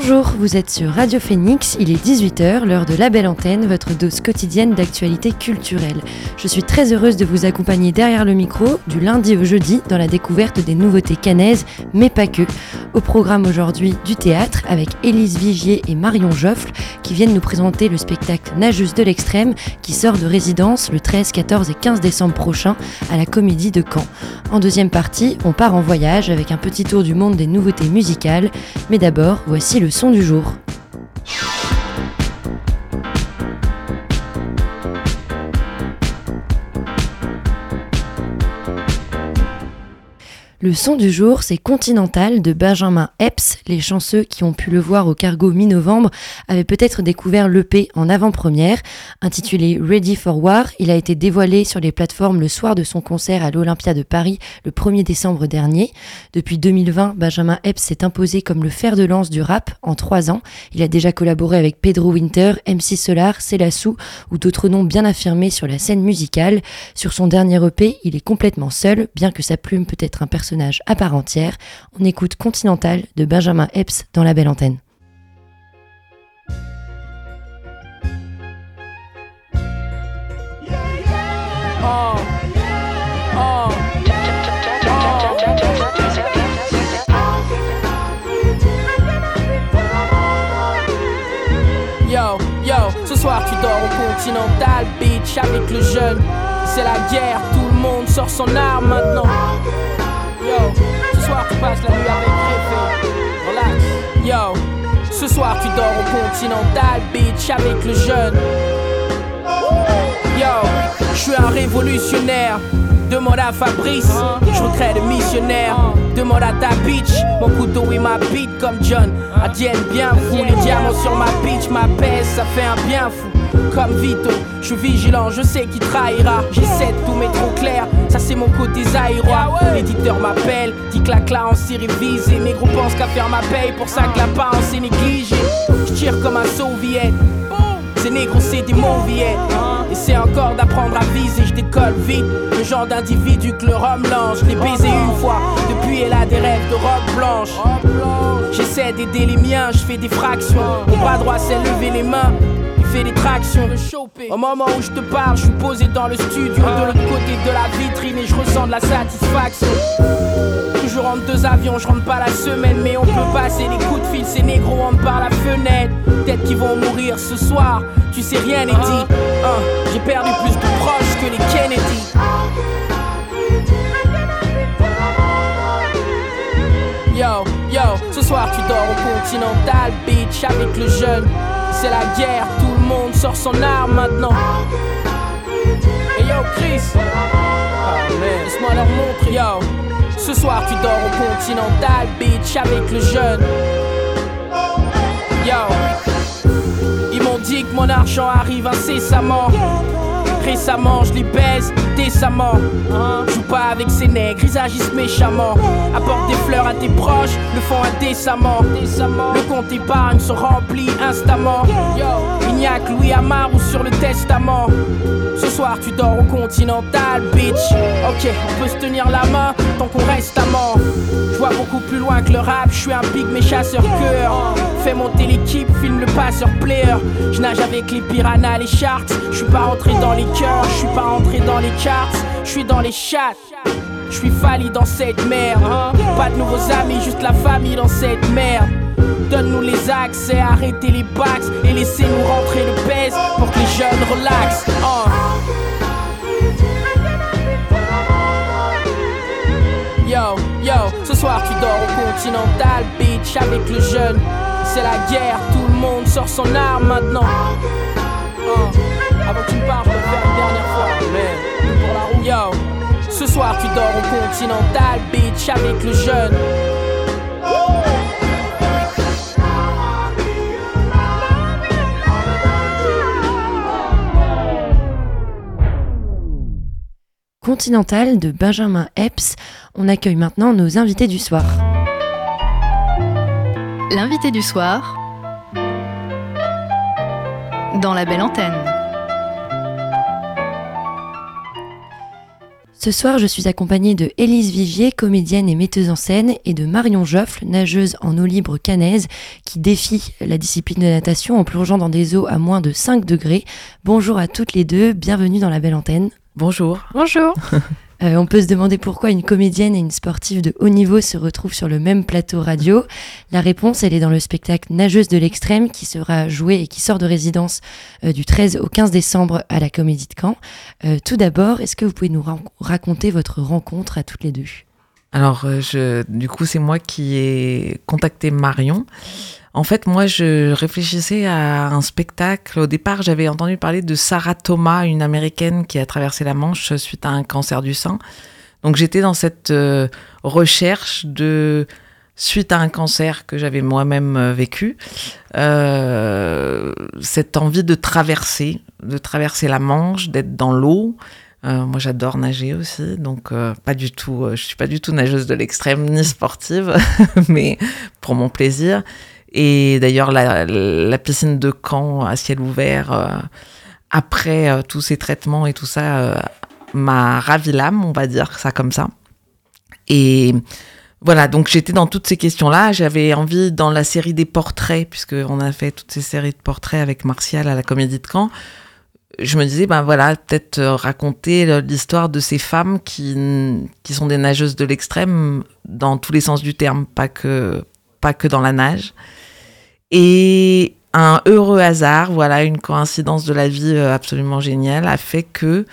Bonjour, vous êtes sur Radio Phoenix, il est 18h, l'heure de la belle antenne, votre dose quotidienne d'actualité culturelle. Je suis très heureuse de vous accompagner derrière le micro, du lundi au jeudi, dans la découverte des nouveautés canaises, mais pas que. Au programme aujourd'hui du théâtre, avec Élise Vigier et Marion Joffle, qui viennent nous présenter le spectacle Nageuse de l'extrême, qui sort de résidence le 13, 14 et 15 décembre prochain à la Comédie de Caen. En deuxième partie, on part en voyage avec un petit tour du monde des nouveautés musicales, mais d'abord, voici le son du jour. Le son du jour, c'est Continental de Benjamin Epps. Les chanceux qui ont pu le voir au cargo mi-novembre avaient peut-être découvert l'EP en avant-première. Intitulé Ready for War, il a été dévoilé sur les plateformes le soir de son concert à l'Olympia de Paris le 1er décembre dernier. Depuis 2020, Benjamin Epps s'est imposé comme le fer de lance du rap en trois ans. Il a déjà collaboré avec Pedro Winter, MC Solar, Célassou ou d'autres noms bien affirmés sur la scène musicale. Sur son dernier EP, il est complètement seul, bien que sa plume peut être un personnage à part entière. On écoute Continental de Benjamin Epps dans la belle antenne. Yo, yo, ce soir tu dors au Continental Beach avec le jeune. C'est la guerre, tout le monde sort son arme maintenant. Ce soir tu passes la nuit avec Réfé. Relax. Yo, ce soir tu dors au Continental Beach avec le jeune. Yo, je suis un révolutionnaire. Demande à Fabrice, je recrée de missionnaire. Demande à ta bitch, mon couteau et ma bite comme John. Adienne bien fou, les diamants sur ma bitch, ma pèse, ça fait un bien fou. Comme Vito, je suis vigilant, je sais qui trahira. J'essaie de tout mettre au clair, ça c'est mon côté zaïrois. L'éditeur m'appelle, dit que la classe s'est révisée. Mes gros pensent qu'à faire ma paye, pour ça que la part s'est négligée. Je tire comme un soviet. Ces négros, c'est des mauvais. Et c'est encore d'apprendre à viser, je décolle vite. Le genre d'individu que le rhum lance. Je l'ai baisé une fois, depuis elle a des rêves de robe blanche. J'essaie d'aider les miens, je fais des fractions. Mon bras droit s'est levé les mains. Fait des tractions. Au moment où je te parle, je suis posé dans le studio de l'autre côté de la vitrine et je ressens de la satisfaction. Toujours entre deux avions, je rentre pas la semaine, mais on peut passer les coups de fil. Ces négros entrent par la fenêtre. Peut-être qu'ils vont mourir ce soir, tu sais rien n'est dit. Hein, J'ai perdu plus de proches que les Kennedy. Yo, yo, ce soir tu dors au Continental Beach avec le jeune. C'est la guerre, tout monde sort son arme maintenant. Et yo, Chris, ah, laisse-moi leur montrer. Yo, ce soir tu dors au Continental Beach avec le jeune. Yo, ils m'ont dit que mon argent arrive incessamment. Récemment, je les baise décemment. Joue pas avec ces nègres, ils agissent méchamment. Apporte des fleurs à tes proches, le font indécemment. Le compte épargne se remplit instamment. Il Louis Amar sur le testament. Ce soir, tu dors au Continental, bitch. Ok, on peut se tenir la main tant qu'on reste amant. Je vois beaucoup plus loin que le rap, je suis un big mais chasseur cœur. Fais monter l'équipe, filme le passeur player. Je nage avec les piranhas, les sharks. Je suis pas rentré dans les cœurs, je suis pas rentré dans les charts. Je suis dans les chats. Je suis falli dans cette merde. Pas de nouveaux amis, juste la famille dans cette merde. Donne-nous les accès, arrêtez les backs et laissez-nous rentrer le pèse pour que les jeunes relaxent. Hein. Yo, yo, ce soir tu dors au Continental Beach avec le jeune. C'est la guerre, tout le monde sort son arme maintenant. Hein. Avant que tu me parles, je faire une dernière fois. Mais pour la roue. Yo, ce soir tu dors au Continental Beach avec le jeune. Continental de Benjamin Epps. On accueille maintenant nos invités du soir. L'invité du soir dans la belle antenne. Ce soir, je suis accompagnée de Élise Vigier, comédienne et metteuse en scène, et de Marion Joffle, nageuse en eau libre canaise, qui défie la discipline de natation en plongeant dans des eaux à moins de 5 degrés. Bonjour à toutes les deux, bienvenue dans la belle antenne. Bonjour. Bonjour. Euh, on peut se demander pourquoi une comédienne et une sportive de haut niveau se retrouvent sur le même plateau radio. La réponse, elle est dans le spectacle Nageuse de l'extrême qui sera joué et qui sort de résidence euh, du 13 au 15 décembre à la Comédie de Caen. Euh, tout d'abord, est-ce que vous pouvez nous raconter votre rencontre à toutes les deux? Alors, je, du coup, c'est moi qui ai contacté Marion. En fait, moi, je réfléchissais à un spectacle. Au départ, j'avais entendu parler de Sarah Thomas, une américaine qui a traversé la Manche suite à un cancer du sein. Donc, j'étais dans cette euh, recherche de suite à un cancer que j'avais moi-même euh, vécu, euh, cette envie de traverser, de traverser la Manche, d'être dans l'eau. moi, j'adore nager aussi, donc pas du tout. je suis pas du tout nageuse de l'extrême ni sportive, mais pour mon plaisir. Et d'ailleurs, la, piscine de Caen à ciel ouvert, euh, après euh, tous ces traitements et tout ça, euh, m'a ravi l'âme, on va dire ça comme ça. Et voilà, donc j'étais dans toutes ces questions-là. J'avais envie, dans la série des portraits, puisqu'on a fait toutes ces séries de portraits avec Martial à la Comédie de Caen, je me disais, ben voilà, peut-être raconter l'histoire de ces femmes qui, qui sont des nageuses de l'extrême dans tous les sens du terme, pas que, pas que dans la nage. Et un heureux hasard, voilà, une coïncidence de la vie euh, absolument géniale, a fait que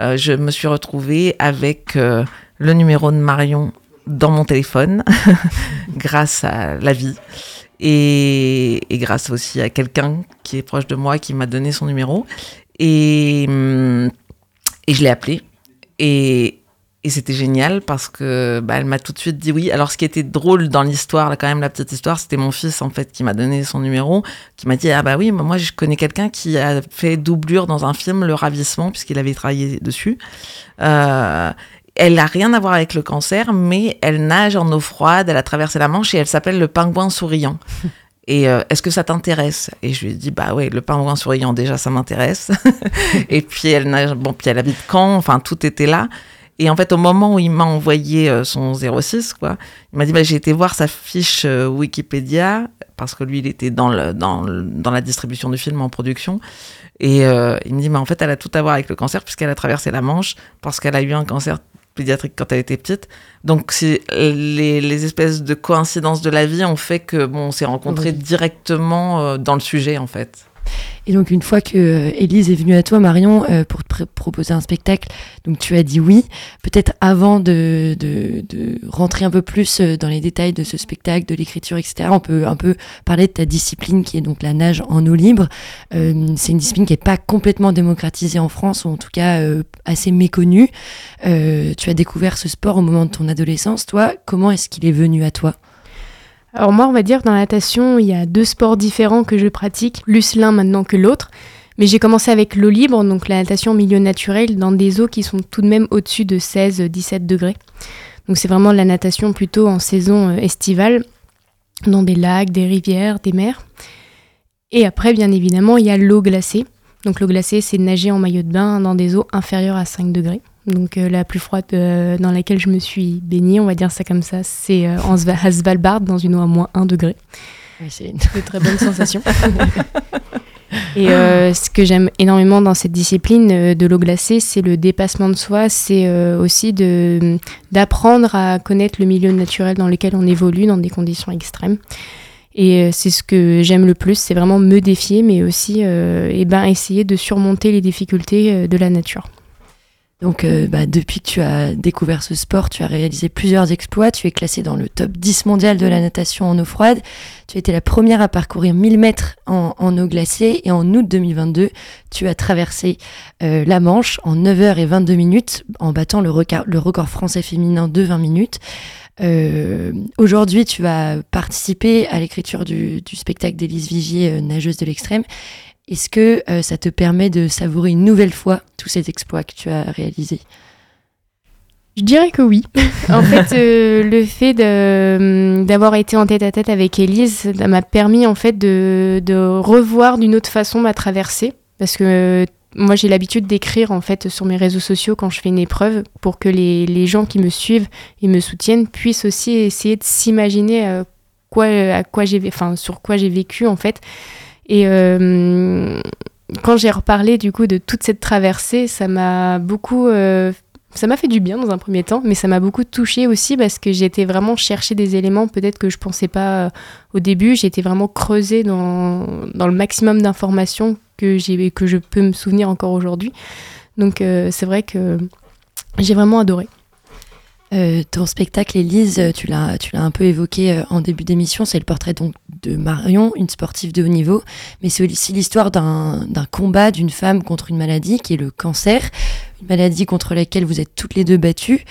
euh, je me suis retrouvée avec euh, le numéro de Marion dans mon téléphone, grâce à la vie. Et, grâce aussi à quelqu'un qui est proche de moi qui m'a donné son numéro. Et, hum, je l'ai appelé. Et c'était génial parce que bah, elle m'a tout de suite dit oui. Alors ce qui était drôle dans l'histoire, quand même la petite histoire, c'était mon fils en fait qui m'a donné son numéro, qui m'a dit ah bah oui, moi je connais quelqu'un qui a fait doublure dans un film Le Ravissement puisqu'il avait travaillé dessus. Euh, elle n'a rien à voir avec le cancer, mais elle nage en eau froide, elle a traversé la Manche et elle s'appelle le pingouin souriant. Et euh, est-ce que ça t'intéresse? Et je lui ai dit bah ouais, le pingouin souriant déjà ça m'intéresse. et puis elle nage, bon puis elle habite Caen, enfin tout était là. Et en fait, au moment où il m'a envoyé euh, son 06, quoi, il m'a dit bah, j'ai été voir sa fiche euh, Wikipédia, parce que lui, il était dans, le, dans, dans la distribution du film en production. Et euh, il me dit mais en fait, elle a tout à voir avec le cancer, puisqu'elle a traversé la Manche, parce qu'elle a eu un cancer pédiatrique quand elle était petite. Donc, les, les espèces de coïncidences de la vie ont fait que bon, on s'est rencontrés directement dans le sujet, en fait. Et donc une fois que euh, Élise est venue à toi, Marion, euh, pour te proposer un spectacle, donc tu as dit oui. Peut-être avant de, rentrer un peu plus euh, dans les détails de ce spectacle, de l'écriture, etc. On peut un peu parler de ta discipline qui est donc la nage en eau libre. c'est une discipline qui n'est pas complètement démocratisée en France, ou en tout cas assez méconnue. tu as découvert ce sport au moment de ton adolescence. Toi, comment est-ce qu'il est venu à toi? Alors moi, on va dire, dans la natation, il y a deux sports différents que je pratique, plus l'un maintenant que l'autre. Mais j'ai commencé avec l'eau libre, donc la natation en milieu naturel, dans des eaux qui sont tout de même au-dessus de 16-17 degrés. Donc c'est vraiment la natation plutôt en saison euh, estivale, dans des lacs, des rivières, des mers. Et après, bien évidemment, il y a l'eau glacée. Donc l'eau glacée, c'est nager en maillot de bain dans des eaux inférieures à 5 degrés. Donc euh, la plus froide euh, dans laquelle je me suis baignée, on va dire ça comme ça, c'est euh, en à Svalbard dans une eau à moins 1 degré. c'est une très bonne sensation. Et ce que j'aime énormément dans cette discipline de l'eau glacée, c'est le dépassement de soi, c'est aussi d'apprendre à connaître le milieu naturel dans lequel on évolue dans des conditions extrêmes. Et c'est ce que j'aime le plus, c'est vraiment me défier, mais aussi eh ben, essayer de surmonter les difficultés de la nature. Donc, euh, bah, depuis que tu as découvert ce sport, tu as réalisé plusieurs exploits. Tu es classé dans le top 10 mondial de la natation en eau froide. Tu as été la première à parcourir 1000 mètres en, eau glacée. Et en août 2022, tu as traversé euh, la Manche en 9h22 minutes en battant le record, français féminin de 20 minutes. Euh, Aujourd'hui, tu vas participer à l'écriture du, du, spectacle d'Élise Vigier, nageuse de l'extrême. Est-ce que euh, ça te permet de savourer une nouvelle fois tous ces exploits que tu as réalisés? Je dirais que oui. en fait, euh, le fait d'avoir été en tête à tête avec Elise m'a permis en fait de, de revoir d'une autre façon ma traversée. Parce que moi, j'ai l'habitude d'écrire en fait sur mes réseaux sociaux quand je fais une épreuve pour que les, les gens qui me suivent et me soutiennent puissent aussi essayer de s'imaginer euh, quoi, à quoi j'ai, enfin, sur quoi j'ai vécu en fait. Et euh, quand j'ai reparlé du coup de toute cette traversée, ça m'a beaucoup euh, ça m'a fait du bien dans un premier temps, mais ça m'a beaucoup touché aussi parce que été vraiment chercher des éléments peut-être que je pensais pas euh, au début. Été vraiment creusée dans, dans le maximum d'informations que, j'ai, que je peux me souvenir encore aujourd'hui. Donc c'est vrai que j'ai vraiment adoré. Euh, ton spectacle, Elise, tu l'as, tu l'as un peu évoqué euh, en début d'émission, c'est le portrait donc de Marion, une sportive de haut niveau, mais c'est aussi l'histoire d'un, d'un combat d'une femme contre une maladie qui est le cancer, une maladie contre laquelle vous êtes toutes les deux battues.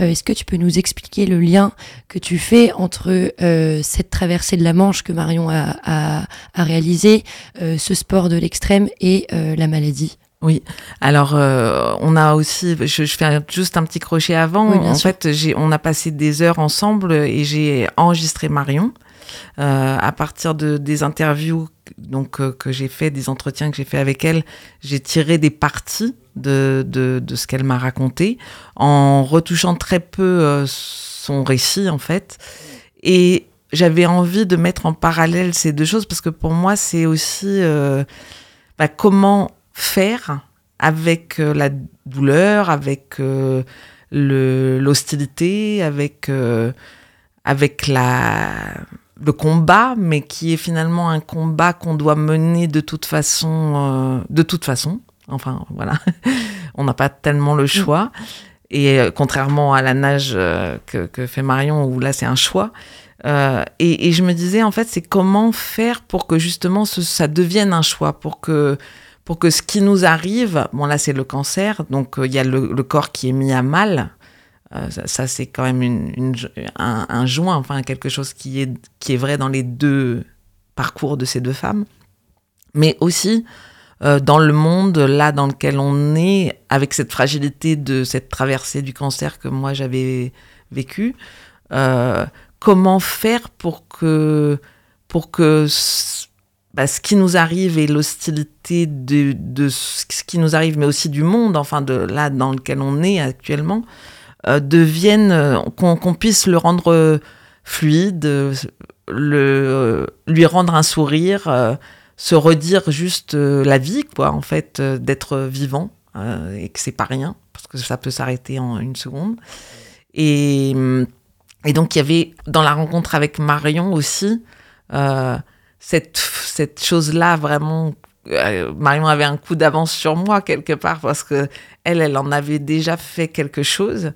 Euh, est-ce que tu peux nous expliquer le lien que tu fais entre euh, cette traversée de la Manche que Marion a, a, a réalisée, euh, ce sport de l'extrême et euh, la maladie? Oui, alors euh, on a aussi, je, je, fais juste un petit crochet avant. Oui, en sûr. fait, j'ai, on a passé des heures ensemble et j'ai enregistré Marion euh, à partir de des interviews donc euh, que j'ai fait, des entretiens que j'ai fait avec elle. J'ai tiré des parties de, de, de ce qu'elle m'a raconté en retouchant très peu son récit en fait. Et j'avais envie de mettre en parallèle ces deux choses parce que pour moi c'est aussi bah, comment faire avec euh, la douleur, avec euh, l'hostilité, avec, euh, avec la, le combat, mais qui est finalement un combat qu'on doit mener de toute façon, euh, de toute façon. Enfin, voilà, on n'a pas tellement le choix. Et contrairement à la nage que, que fait Marion, où là c'est un choix. Et, et je me disais, en fait, c'est comment faire pour que justement ce- ça devienne un choix, pour que, pour que ce qui nous arrive, bon là c'est le cancer, donc euh, il y a le, corps qui est mis à mal. Euh, ça, c'est quand même une, une- un, joint, enfin quelque chose qui est, qui est vrai dans les deux parcours de ces deux femmes. Mais aussi euh, dans le monde là dans lequel on est, avec cette fragilité de cette traversée du cancer que moi j'avais vécu, euh, comment faire pour que, pour que bah, ce qui nous arrive et l'hostilité de, ce qui nous arrive, mais aussi du monde, enfin de là dans lequel on est actuellement, euh, deviennent, euh, qu'on puisse le rendre euh, fluide, euh, le, lui rendre un sourire, se redire juste la vie, quoi, en fait, d'être vivant et que c'est pas rien, parce que ça peut s'arrêter en une seconde. Et, et donc, il y avait dans la rencontre avec Marion aussi cette, cette chose-là vraiment. euh, Marion avait un coup d'avance sur moi quelque part parce que elle, elle en avait déjà fait quelque chose.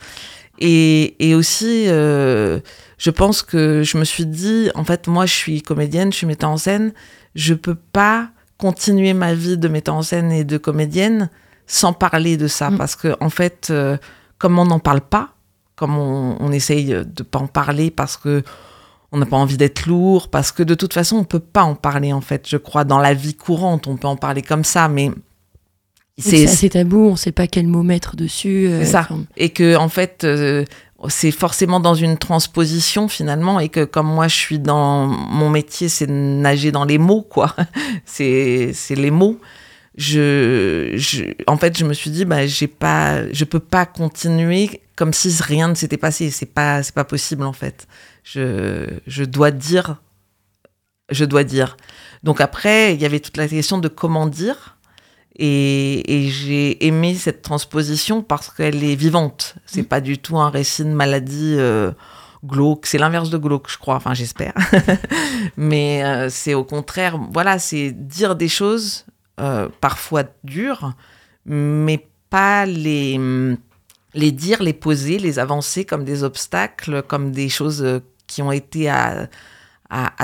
Et, et aussi, euh, je pense que je me suis dit, en fait, moi, je suis comédienne, je suis metteur en scène, je peux pas continuer ma vie de metteur en scène et de comédienne sans parler de ça, Mm. parce que en fait, euh, comme on n'en parle pas, comme on, on essaye de pas en parler parce que on n'a pas envie d'être lourd, parce que de toute façon, on peut pas en parler, en fait, je crois, dans la vie courante, on peut en parler comme ça, mais C'est assez tabou, on ne sait pas quel mot mettre dessus. euh, C'est ça. enfin, et que en fait euh, c'est forcément dans une transposition finalement et que comme moi je suis dans mon métier c'est nager dans les mots quoi c'est c'est les mots je, je en fait je me suis dit bah j'ai pas je peux pas continuer comme si rien ne s'était passé c'est pas c'est pas possible en fait je je dois dire je dois dire donc après il y avait toute la question de comment dire et, et j'ai aimé cette transposition parce qu'elle est vivante. C'est pas du tout un récit de maladie euh, glauque. C'est l'inverse de glauque, je crois. Enfin, j'espère. Mais euh, c'est au contraire, voilà, c'est dire des choses euh, parfois dures, mais pas les les dire, les poser, les avancer comme des obstacles, comme des choses euh, qui ont été à,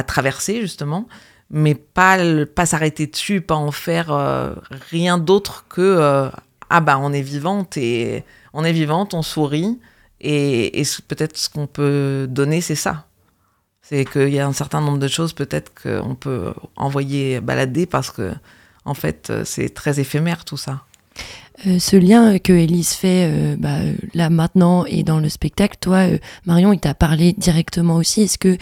traverser justement mais pas pas s'arrêter dessus, pas en faire euh, rien d'autre que euh, ah bah on est vivante et on est vivante, on sourit et, peut-être ce qu'on peut donner c'est ça. C'est qu'il y a un certain nombre de choses peut-être qu'on peut envoyer balader parce que en fait c'est très éphémère tout ça. Euh, ce lien que Elise fait euh, bah, là maintenant et dans le spectacle, toi, euh, Marion, il t'a parlé directement aussi. Est-ce que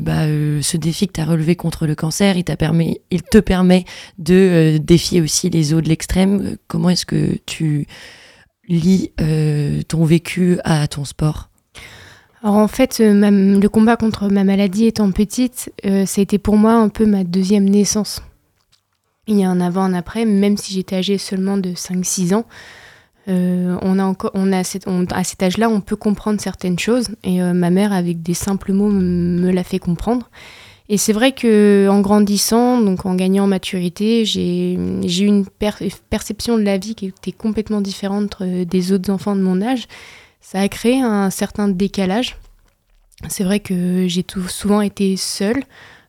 bah, ce défi que tu as relevé contre le cancer, il, permis, il te permet de défier aussi les eaux de l'extrême? Comment est-ce que tu lis ton vécu à ton sport? Alors en fait, le combat contre ma maladie étant petite, ça a été pour moi un peu ma deuxième naissance il y a un avant, un après, même si j'étais âgée seulement de 5-6 ans. Euh, on a encore, on a à cet âge-là, on peut comprendre certaines choses. Et euh, ma mère, avec des simples mots, me l'a fait comprendre. Et c'est vrai que en grandissant, donc en gagnant en maturité, j'ai eu une perception de la vie qui était complètement différente euh, des autres enfants de mon âge. Ça a créé un certain décalage. C'est vrai que j'ai souvent été seule.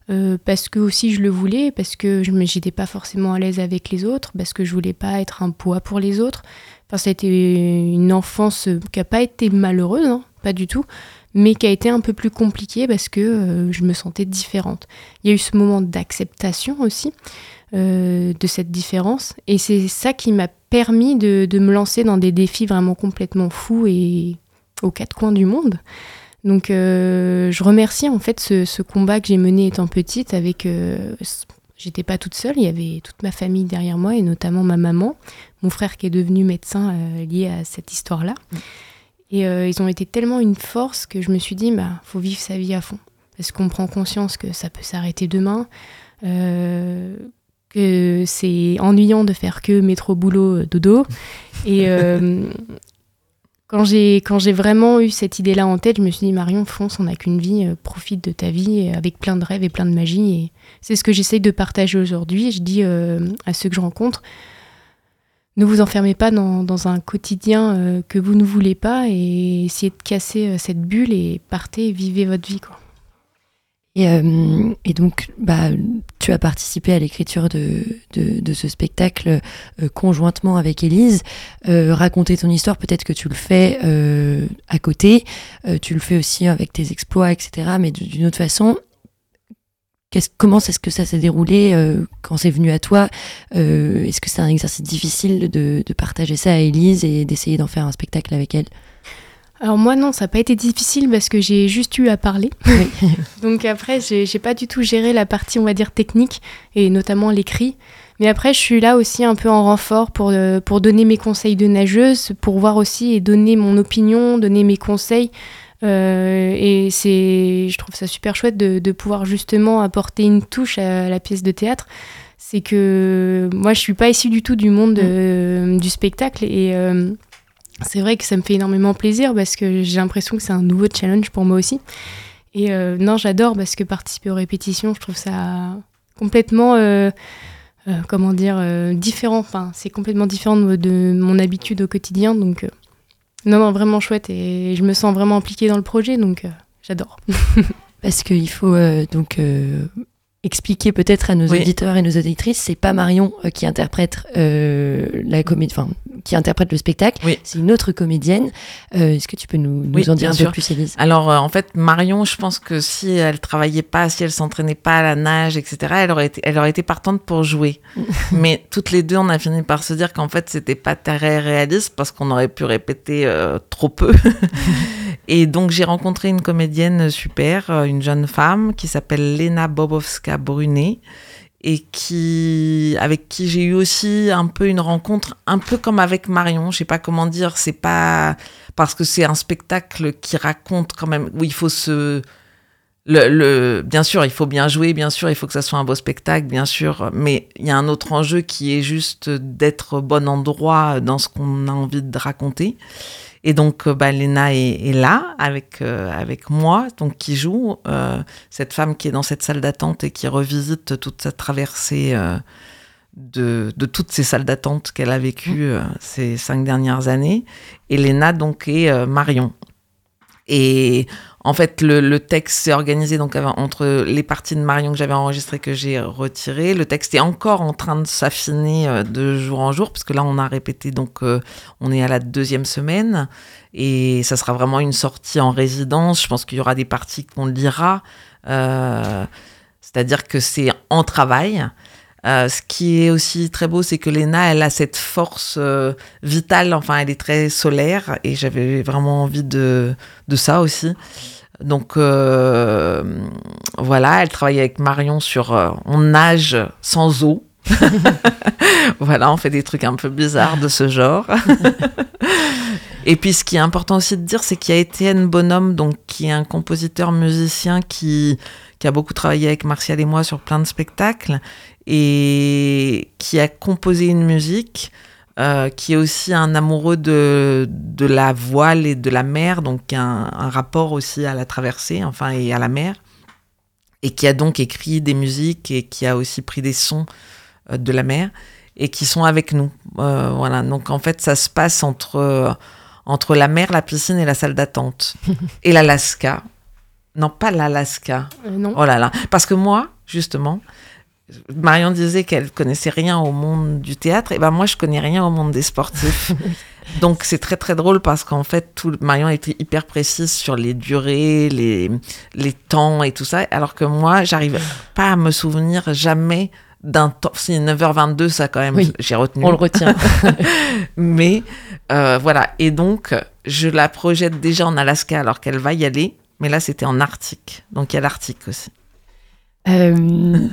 Euh, parce que aussi je le voulais, parce que je n'étais pas forcément à l'aise avec les autres, parce que je voulais pas être un poids pour les autres. Enfin, ça a été une enfance qui n'a pas été malheureuse, hein, pas du tout, mais qui a été un peu plus compliquée parce que euh, je me sentais différente. Il y a eu ce moment d'acceptation aussi euh, de cette différence, et c'est ça qui m'a permis de, me lancer dans des défis vraiment complètement fous et aux quatre coins du monde. Donc euh, je remercie en fait ce, combat que j'ai mené étant petite avec... Euh, j'étais pas toute seule, il y avait toute ma famille derrière moi et notamment ma maman, mon frère qui est devenu médecin euh, lié à cette histoire-là. Mm. Et ils ont été tellement une force que je me suis dit, bah, faut vivre sa vie à fond. Parce qu'on prend conscience que ça peut s'arrêter demain, que c'est ennuyant de faire que métro, boulot, dodo. Et, quand j'ai quand j'ai vraiment eu cette idée-là en tête, je me suis dit Marion, fonce, on n'a qu'une vie, euh, profite de ta vie avec plein de rêves et plein de magie. Et c'est ce que j'essaye de partager aujourd'hui. Je dis euh, à ceux que je rencontre, ne vous enfermez pas dans, un quotidien euh, que vous ne voulez pas et essayez de casser cette bulle et partez, vivez votre vie. Quoi. Euh, et, donc, bah, tu as participé à l'écriture de, ce spectacle euh, conjointement avec Élise. Euh, raconter ton histoire, peut-être que tu le fais à côté, tu le fais aussi avec tes exploits, etc. Mais d'une autre façon, comment est-ce que ça s'est déroulé quand c'est venu à toi Est-ce que c'est un exercice difficile de, de partager ça à Élise et d'essayer d'en faire un spectacle avec elle? Alors moi non, ça n'a pas été difficile parce que j'ai juste eu à parler. Donc après, j'ai pas du tout géré la partie, on va dire, technique et notamment l'écrit. Mais après, je suis là aussi un peu en renfort pour, euh, pour donner mes conseils de nageuse, pour voir aussi et donner mon opinion, donner mes conseils. Euh, et c'est, je trouve ça super chouette de, de, pouvoir justement apporter une touche à la pièce de théâtre. C'est que moi, je suis pas issue du tout du monde mm. du spectacle et euh, c'est vrai que ça me fait énormément plaisir parce que j'ai l'impression que c'est un nouveau challenge pour moi aussi. Et euh, non, j'adore parce que participer aux répétitions, je trouve ça complètement, euh, euh, comment dire, différent. Enfin, c'est complètement différent de, mon habitude au quotidien. Donc, non, non, vraiment chouette. Et je me sens vraiment impliquée dans le projet, donc j'adore. parce qu'il faut donc expliquer peut-être à nos auditeurs et nos auditrices, c'est pas Marion euh, qui interprète euh, la comédie, enfin qui interprète le spectacle, c'est une autre comédienne. Euh, est-ce que tu peux nous, nous en dire un peu plus, Elise Alors en fait, Marion, je pense que si elle travaillait pas, si elle s'entraînait pas à la nage, etc., elle aurait été, elle aurait été partante pour jouer. Mais toutes les deux, on a fini par se dire qu'en fait, c'était pas très réaliste parce qu'on aurait pu répéter trop peu. Et donc j'ai rencontré une comédienne super, euh, une jeune femme qui s'appelle Lena Bobowska Brunet et qui avec qui j'ai eu aussi un peu une rencontre un peu comme avec Marion, je sais pas comment dire, c'est pas parce que c'est un spectacle qui raconte quand même où il faut se le, bien sûr, il faut bien jouer, bien sûr, il faut que ça soit un beau spectacle, bien sûr, mais il y a un autre enjeu qui est juste d'être bon endroit dans ce qu'on a envie de raconter. Et donc, euh, bah, Léna est, là avec, euh, avec moi, donc qui joue euh, cette femme qui est dans cette salle d'attente et qui revisite toute sa traversée de, de, toutes ces salles d'attente qu'elle a vécues ces cinq dernières années. Et Léna, donc, est Marion. Et en fait, le, texte s'est organisé donc entre les parties de Marion que j'avais enregistrées que j'ai retirées. Le texte est encore en train de s'affiner euh, de jour en jour parce que là, on a répété donc euh, on est à la deuxième semaine et ça sera vraiment une sortie en résidence. Je pense qu'il y aura des parties qu'on lira, euh, c'est-à-dire que c'est en travail. Ce qui est aussi très beau, c'est que Léna, elle a cette force vitale, enfin, elle est très solaire, et j'avais vraiment envie de ça aussi. Donc euh, voilà, elle travaille avec Marion sur euh, on nage sans eau. voilà, on fait des trucs un peu bizarres de ce genre. et puis ce qui est important aussi de dire, c'est qu'il y a Étienne Bonhomme, donc qui est un compositeur musicien qui qui a beaucoup travaillé avec Martial et moi sur plein de spectacles et qui a composé une musique. Euh, qui est aussi un amoureux de, de la voile et de la mer, donc un, un rapport aussi à la traversée, enfin, et à la mer, et qui a donc écrit des musiques et qui a aussi pris des sons euh, de la mer et qui sont avec nous. Euh, voilà, donc en fait, ça se passe entre, entre la mer, la piscine et la salle d'attente. et l'Alaska. Non, pas l'Alaska. Non. Oh là là. Parce que moi, justement, Marion disait qu'elle connaissait rien au monde du théâtre, et ben moi je connais rien au monde des sportifs. Donc c'est très très drôle parce qu'en fait tout Marion était hyper précise sur les durées, les les temps et tout ça, alors que moi j'arrive pas à me souvenir jamais d'un temps. Si 9h22 ça quand même Oui. j'ai retenu. On le retient. Mais euh, voilà et donc je la projette déjà en Alaska alors qu'elle va y aller. Mais là, c'était en Arctique. Donc, il y a l'Arctique aussi. Euh,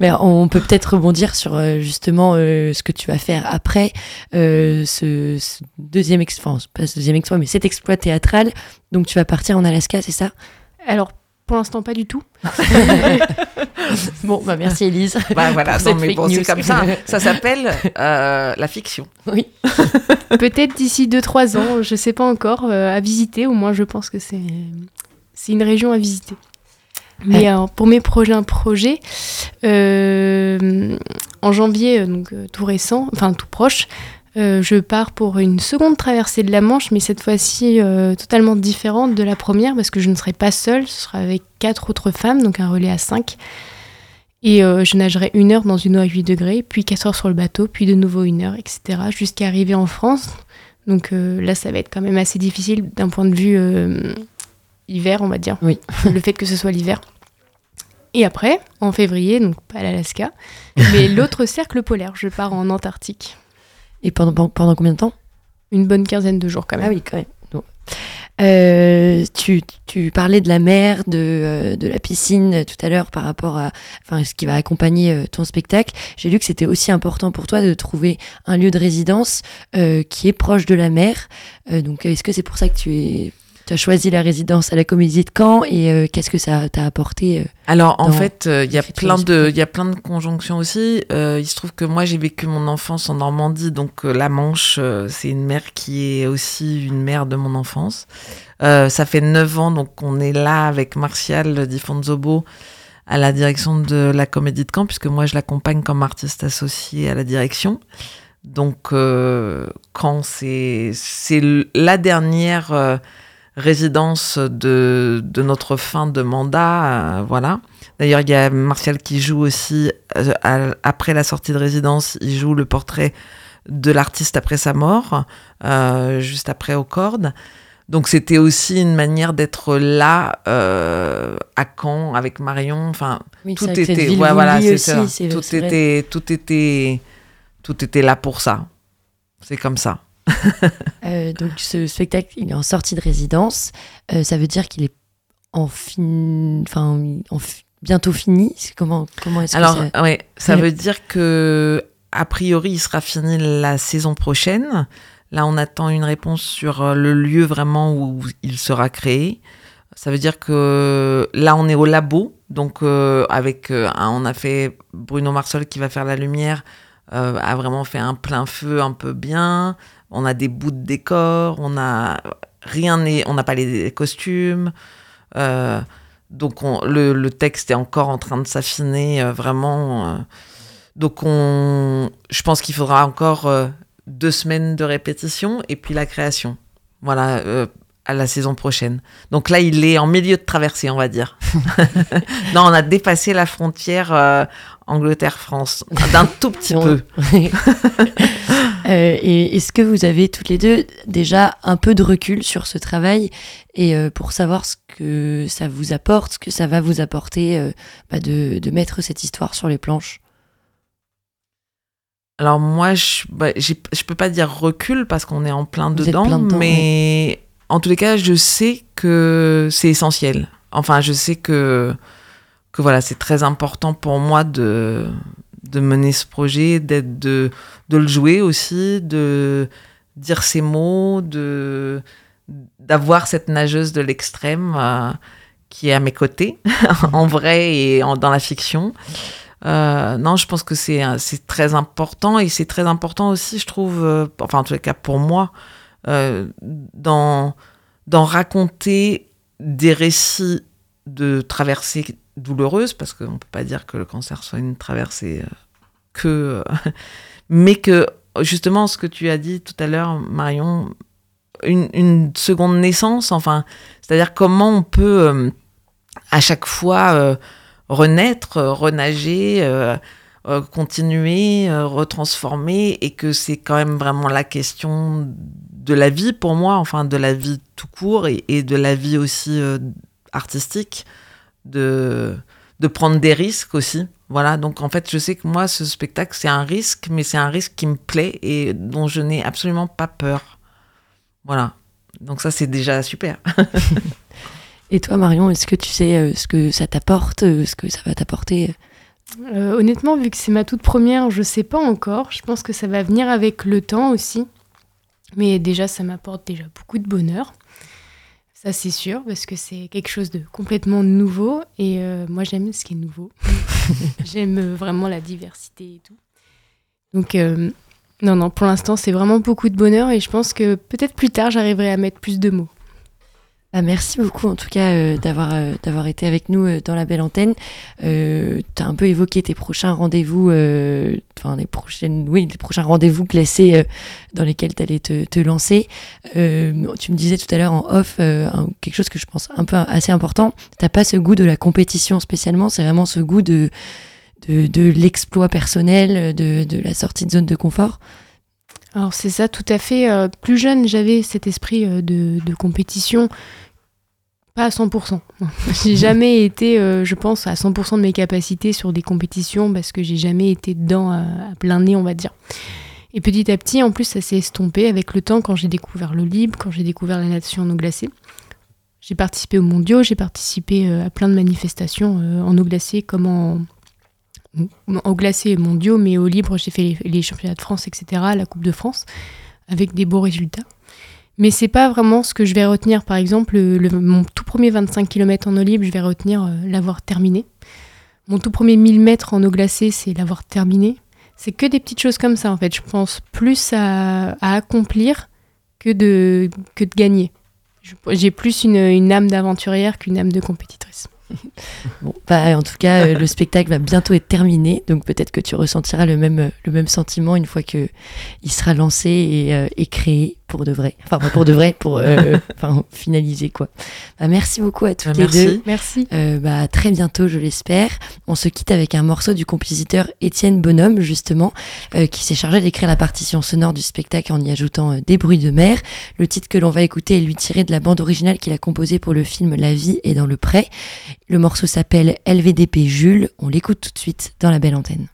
mais on peut peut-être rebondir sur euh, justement euh, ce que tu vas faire après euh, ce, ce deuxième exploit, enfin, pas ce deuxième exploit, mais cet exploit théâtral. Donc tu vas partir en Alaska, c'est ça? Alors, pour l'instant, pas du tout. Bon, bah merci Elise. Bah voilà, non, mais bon, c'est comme ça. Ça s'appelle euh, la fiction. Oui. Peut-être d'ici 2-3 ans, je sais pas encore, euh, à visiter. Au moins, je pense que c'est c'est une région à visiter. Mais alors, pour mes prochains projets, euh, en janvier, euh, donc euh, tout récent, enfin tout proche, euh, je pars pour une seconde traversée de la Manche, mais cette fois-ci euh, totalement différente de la première, parce que je ne serai pas seule, ce sera avec quatre autres femmes, donc un relais à 5. Et euh, je nagerai une heure dans une eau à 8 degrés, puis 4 heures sur le bateau, puis de nouveau une heure, etc., jusqu'à arriver en France. Donc euh, là, ça va être quand même assez difficile d'un point de vue euh, hiver, on va dire. Oui. le fait que ce soit l'hiver. Et après, en février, donc pas l'Alaska, mais l'autre cercle polaire, je pars en Antarctique. Et pendant, pendant combien de temps? Une bonne quinzaine de jours quand même. Ah oui, quand même. Euh, tu, tu parlais de la mer, de, euh, de la piscine euh, tout à l'heure par rapport à enfin, ce qui va accompagner ton spectacle. J'ai lu que c'était aussi important pour toi de trouver un lieu de résidence euh, qui est proche de la mer. Euh, donc, est-ce que c'est pour ça que tu es, tu as choisi la résidence à la Comédie de Caen et euh, qu'est-ce que ça t'a apporté euh Alors, en fait, euh, il y a plein de, il y a plein de conjonctions aussi. Il se trouve que moi, j'ai vécu mon enfance en Normandie, donc la Manche, c'est une mer qui est aussi une mer de mon enfance. Ça fait neuf ans, donc on est là avec Martial Di Fonzobo à la direction de la Comédie de Caen, puisque moi, je l'accompagne comme artiste associé à la direction. Donc, Caen, c'est c'est la dernière résidence de, de notre fin de mandat, euh, voilà. D'ailleurs, il y a Martial qui joue aussi, euh, à- après la sortie de résidence, il joue le portrait de l'artiste après sa mort, euh, juste après aux cordes. Donc c'était aussi une manière d'être là à Caen avec Marion. Enfin, Oui, tout était, ouais, voilà, aussi, ça. Tout était, tout était, tout était là pour ça. C'est comme ça. Euh, donc ce spectacle, il est en sortie de résidence. Euh, ça veut dire qu'il est en fin, enfin, en fi- bientôt fini. Comment, comment est-ce que ça... ouais, ça veut dire que a priori, il sera fini la saison prochaine. Là, on attend une réponse sur euh, le lieu vraiment où il sera créé. Ça veut dire que là, on est au labo. Donc, euh, avec, euh, on a fait Bruno Marsol qui va faire la lumière, euh, a vraiment fait un plein feu un peu bien. On a des bouts de décor. On a rien n'est, on n'a pas les costumes. Euh, donc, on- le, texte est encore en train de s'affiner euh, vraiment. euh. donc, on, je pense qu'il faudra encore deux semaines de répétition et puis la création. Voilà, à la saison prochaine. Donc là, il est en milieu de traversée, on va dire. non, on a dépassé la frontière euh, Angleterre-France d'un tout petit peu. Euh, et est-ce que vous avez toutes les deux déjà un peu de recul sur ce travail et euh, pour savoir ce que ça vous apporte, ce que ça va vous apporter bah, de, de mettre cette histoire sur les planches? Alors moi, je bah, j'ai- je peux pas dire recul parce qu'on est en plein Vous êtes dedans, plein dedans, mais en tous les cas, je sais que c'est essentiel. Enfin, je sais que voilà, c'est très important pour moi de mener ce projet, de le jouer aussi, de dire ces mots, d'avoir cette nageuse de l'extrême euh, qui est à mes côtés, en vrai et dans la fiction. Euh, non, je pense que c'est très important et c'est très important aussi, je trouve, euh, enfin en tous les cas pour moi, d'en raconter des récits de traversées douloureuses, parce qu'on peut pas dire que le cancer soit une traversée euh, que, mais que justement ce que tu as dit tout à l'heure, Marion, une, seconde naissance, enfin, c'est-à-dire comment on peut euh, à chaque fois euh, renaître, euh, renager, euh, euh, continuer, euh, retransformer, et que c'est quand même vraiment la question de la vie pour moi, enfin de la vie tout court et, et de la vie aussi euh, artistique, de, de prendre des risques aussi. Voilà, donc en fait, je sais que moi, ce spectacle, c'est un risque, mais c'est un risque qui me plaît et dont je n'ai absolument pas peur. Voilà. Donc ça, c'est déjà super. Et toi, Marion, est-ce que tu sais euh, ce que ça t'apporte, euh, ce que ça va t'apporter Euh, honnêtement, vu que c'est ma toute première, je sais pas encore. Je pense que ça va venir avec le temps aussi. Mais déjà, ça m'apporte déjà beaucoup de bonheur. Ça, c'est sûr, parce que c'est quelque chose de complètement nouveau. Et euh, moi, j'aime ce qui est nouveau. j'aime euh, vraiment la diversité et tout. Donc, euh, non, non, pour l'instant, c'est vraiment beaucoup de bonheur. Et je pense que peut-être plus tard, j'arriverai à mettre plus de mots. Bah, merci beaucoup en tout cas euh, d'avoir euh, d'avoir été avec nous euh, dans la belle antenne. Tu as un peu évoqué tes prochains rendez-vous, enfin les prochaines, oui, les prochains rendez-vous classés dans lesquels tu allais te, te lancer. Tu me disais tout à l'heure en off quelque chose que je pense un peu assez important. T'as pas ce goût de la compétition spécialement, c'est vraiment ce goût de de, de l'exploit personnel, de, de la sortie de zone de confort? Alors c'est ça, tout à fait. Plus jeune, j'avais cet esprit de, de compétition, pas à 100%. j'ai jamais été, euh, je pense, à 100% de mes capacités sur des compétitions parce que j'ai jamais été dedans à, à plein nez, on va dire. Et petit à petit, en plus, ça s'est estompé avec le temps quand j'ai découvert le libre, quand j'ai découvert la natation en eau glacée. J'ai participé aux mondiaux, j'ai participé euh, à plein de manifestations euh, en eau glacée comme en, en glacé mondiaux, mais au libre, j'ai fait les championnats de France, etc., la Coupe de France, avec des beaux résultats. Mais c'est pas vraiment ce que je vais retenir. Par exemple, le- le- mon tout premier 25 km en eau libre, je vais retenir euh, l'avoir terminé. Mon tout premier 1000 mètres en eau glacée, c'est l'avoir terminé. C'est que des petites choses comme ça, en fait. Je pense plus à, accomplir que de, que de gagner. J'ai plus une, âme d'aventurière qu'une âme de compétitrice. Bon, bah, en tout cas, euh, le spectacle va bientôt être terminé, donc peut-être que tu ressentiras le même, euh, le même sentiment une fois que il sera lancé et créé pour de vrai. Enfin, pour de vrai, pour euh, enfin, finaliser quoi. Bah, merci beaucoup à toutes Bah, les deux. merci. Merci. Euh, bah, à très bientôt, je l'espère. On se quitte avec un morceau du compositeur Étienne Bonhomme, justement, euh, qui s'est chargé d'écrire la partition sonore du spectacle en y ajoutant euh, des bruits de mer. Le titre que l'on va écouter est lui tiré de la bande originale qu'il a composée pour le film La vie est dans le pré. Le morceau s'appelle LVDP Jules. On l'écoute tout de suite dans la belle antenne.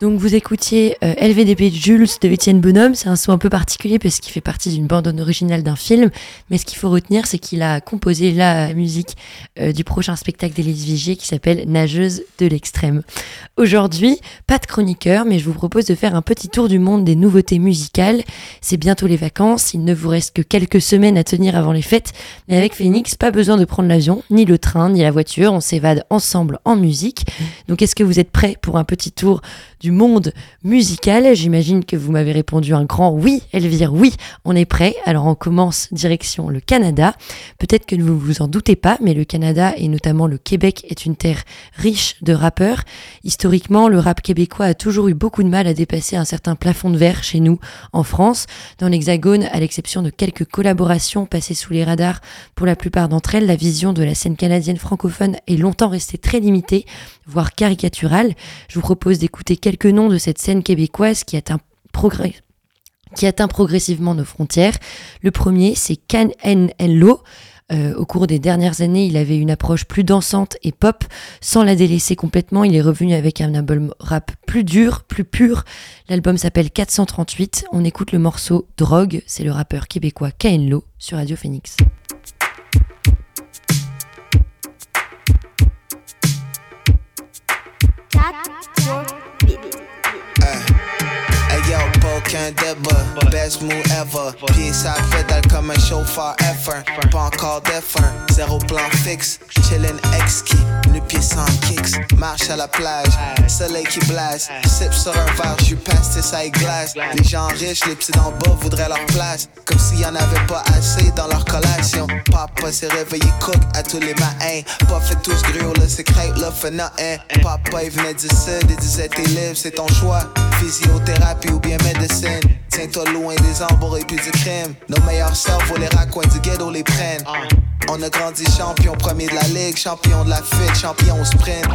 Donc vous écoutiez euh, LVDP Jules de Étienne Bonhomme, c'est un son un peu particulier parce qu'il fait partie d'une bande originale d'un film, mais ce qu'il faut retenir c'est qu'il a composé la musique euh, du prochain spectacle d'Élise Vigier qui s'appelle Nageuse de l'extrême. Aujourd'hui, pas de chroniqueur, mais je vous propose de faire un petit tour du monde des nouveautés musicales. C'est bientôt les vacances, il ne vous reste que quelques semaines à tenir avant les fêtes, mais avec Phoenix, pas besoin de prendre l'avion, ni le train, ni la voiture, on s'évade ensemble en musique. Donc est-ce que vous êtes prêts pour un petit tour du monde musical. J'imagine que vous m'avez répondu un grand oui, Elvire, oui, on est prêt. Alors on commence direction le Canada. Peut-être que vous vous en doutez pas, mais le Canada et notamment le Québec est une terre riche de rappeurs. Historiquement, le rap québécois a toujours eu beaucoup de mal à dépasser un certain plafond de verre chez nous en France. Dans l'Hexagone, à l'exception de quelques collaborations passées sous les radars, pour la plupart d'entre elles, la vision de la scène canadienne francophone est longtemps restée très limitée, voire caricaturale. Je vous propose d'écouter quelques noms de cette scène québécoise qui atteint progressivement nos frontières. Le premier, c'est Can N. Lo. Euh, au cours des dernières années, il avait une approche plus dansante et pop. Sans la délaisser complètement, il est revenu avec un album rap plus dur, plus pur. L'album s'appelle 438. On écoute le morceau Drogue. C'est le rappeur québécois Lo sur Radio Phoenix. Aucun débat. Best move ever. Pieds ça pédale comme un chauffeur F1. Pas encore défunt, zéro plan fixe. Chillin' exquis, nu pied sans kicks. Marche à la plage, soleil qui blase. Sip sur un verre, j'suis pasté ça et glace. Les gens riches, les petits d'en bas voudraient leur place. Comme s'il y en avait pas assez dans leur collation. Papa s'est réveillé cook à tous les matins. Pas fait tous gros, le secret, là fait nothing. Papa il venait du sud, il disait t'es libre, c'est ton choix. Physiothérapie ou bien médecine. Tiens-toi loin des embrouilles puis du crime. Nos meilleurs cerveaux, les raccoins du ghetto les prennent. On a grandi champion, premier de la ligue, champion de la fête, champion au sprint.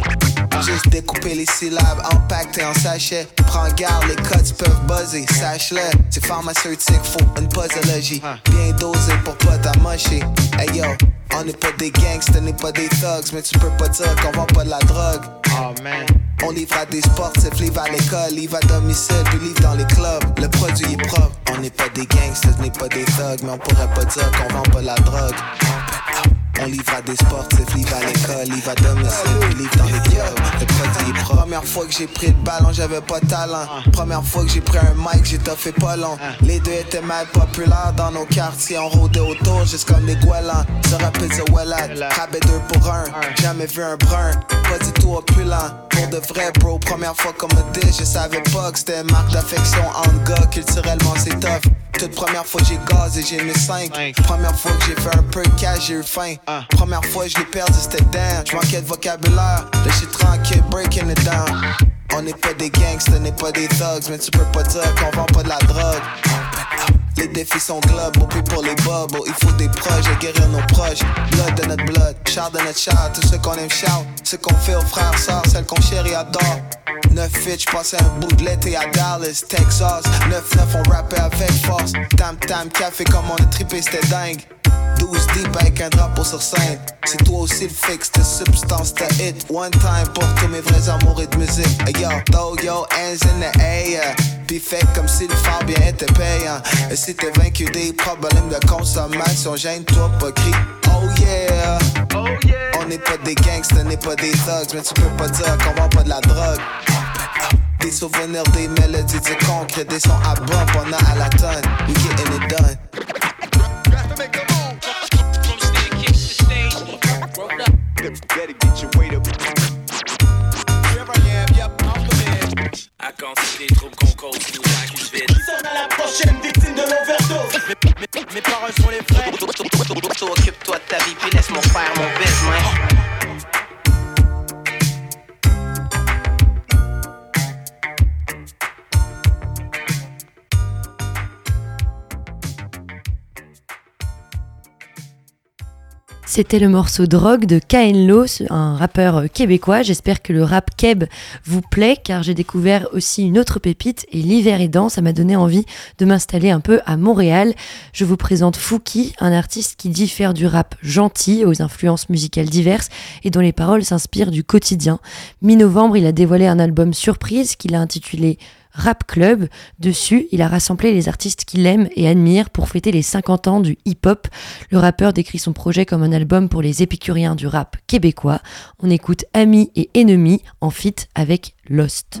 Juste découper les syllabes, empaqueter en sachet. Prends garde, les cuts peuvent buzzer, sache-le. C'est pharmaceutique, faut une posologie. Bien dosé pour pas t'amocher. Hey yo, on n'est pas des gangsters, n'est pas des thugs, mais tu peux pas dire qu'on vend pas de la drogue. Oh. On livre à des sportifs, livre à l'école, livre à domicile, puis livre dans les clubs. Le produit est propre. On n'est pas des gangsters, n'est pas des thugs, mais on pourrait pas dire qu'on vend pas la drogue. On livre à des sportifs, livre à l'école, livre à domicile, puis livre dans les clubs. Le produit est propre. Première fois que j'ai pris le ballon, j'avais pas de talent. Première fois que j'ai pris un mic, j'ai toffé pas long. Les deux étaient mal populaires dans nos quartiers, on rôdait autour, juste comme des goélands. Se rappelle de Wellat, rabais deux pour un. Jamais vu un brun, pas du tout opulent. Pour de vrai, bro, première fois qu'on me dit, je savais pas que c'était marque d'affection en gars, culturellement c'est tough. Toute première fois j'ai gaz et j'ai mis 5 Première fois que j'ai fait un peu cash, j'ai eu faim. Première fois je l'ai perdu, c'était dingue Je manquais de vocabulaire, là j'suis tranquille, breaking it down. On n'est pas des gangsters, n'est pas des thugs Mais tu peux pas dire qu'on vend pas de la drogue les défis sont globaux, puis pour les bubbles, il faut des proches à guérir nos proches. Blood de notre blood, char de notre char, tout ce qu'on aime shout, ce qu'on fait aux frères, sœurs, celles qu'on chérit adore. 9-8, j'passais un bout de l'été à Dallas, Texas. 9-9, on rappait avec force. Tam tam, café comme on a trippé, c'était dingue. 12 deep avec un drapeau sur scène. C'est toi aussi le fixe de substance, ta hit. One time pour tous mes vrais amours et de musique. Yo, throw your hands in the air. Puis fait comme si le phare bien était payant. Et si t'es vaincu des problèmes de consommation, gêne-toi pas, crie. Oh yeah. Oh yeah. On n'est pas des gangsters, n'est pas des thugs, mais tu peux pas dire qu'on vend pas de la drogue. Des souvenirs, des mélodies, du concret, des sons à bas pendant à la tonne. We getting it done. Better get your weight up. À quand c'est des troubles qu'on cause, nous accuse vite. Sera la prochaine victime de l'overdose? Mes, mes, mes paroles sont les vraies. Occupe-toi de ta vie, puis laisse-moi faire mon business. C'était le morceau Drogue de Lo, un rappeur québécois. J'espère que le rap keb vous plaît car j'ai découvert aussi une autre pépite et l'hiver aidant, ça m'a donné envie de m'installer un peu à Montréal. Je vous présente Fouki, un artiste qui diffère du rap gentil aux influences musicales diverses et dont les paroles s'inspirent du quotidien. Mi-novembre, il a dévoilé un album surprise qu'il a intitulé Rap Club. Dessus, il a rassemblé les artistes qu'il aime et admire pour fêter les 50 ans du hip-hop. Le rappeur décrit son projet comme un album pour les épicuriens du rap québécois. On écoute Amis et Ennemis en feat avec Lost.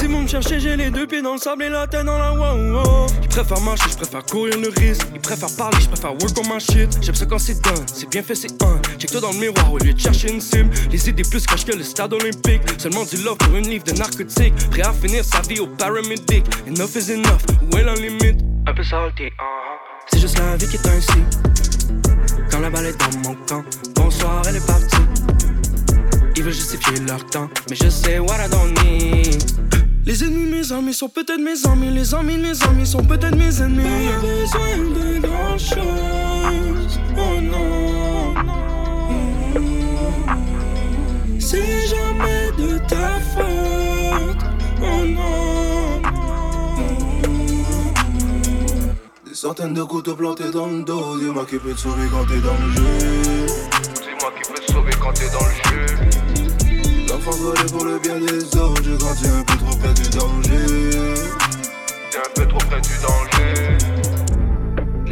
Si vous me cherchez, j'ai les deux pieds dans le sable et la tête dans la wow Ils préfèrent marcher, je préfère courir le risque. Ils préfèrent parler, je préfère work on my shit. J'aime ça quand c'est done, c'est bien fait, c'est un. Check toi dans le miroir au lieu de chercher une sim. Les idées plus caches que le stade olympique. Seulement du love pour une livre de narcotique. Prêt à finir sa vie au paramédic. Enough is enough, où est la limite? Un peu salty, uh c'est juste la vie qui est ainsi. Quand la balle est dans mon camp, bonsoir, elle est partie. Ils veulent justifier leur temps, mais je sais what I don't need. Les ennemis, mes amis sont peut-être mes amis. Les amis, mes amis sont peut-être mes ennemis. Pas besoin de grand chose. Oh non. C'est jamais de ta faute. Oh non. Centaines de couteaux plantés dans le dos. Dis-moi qui peut te sauver quand t'es dans le jeu. Dis-moi qui peut te sauver quand t'es dans le jeu. L'enfant volé pour le bien des autres. Je grandis un peu trop près du danger. T'es un peu trop près du danger.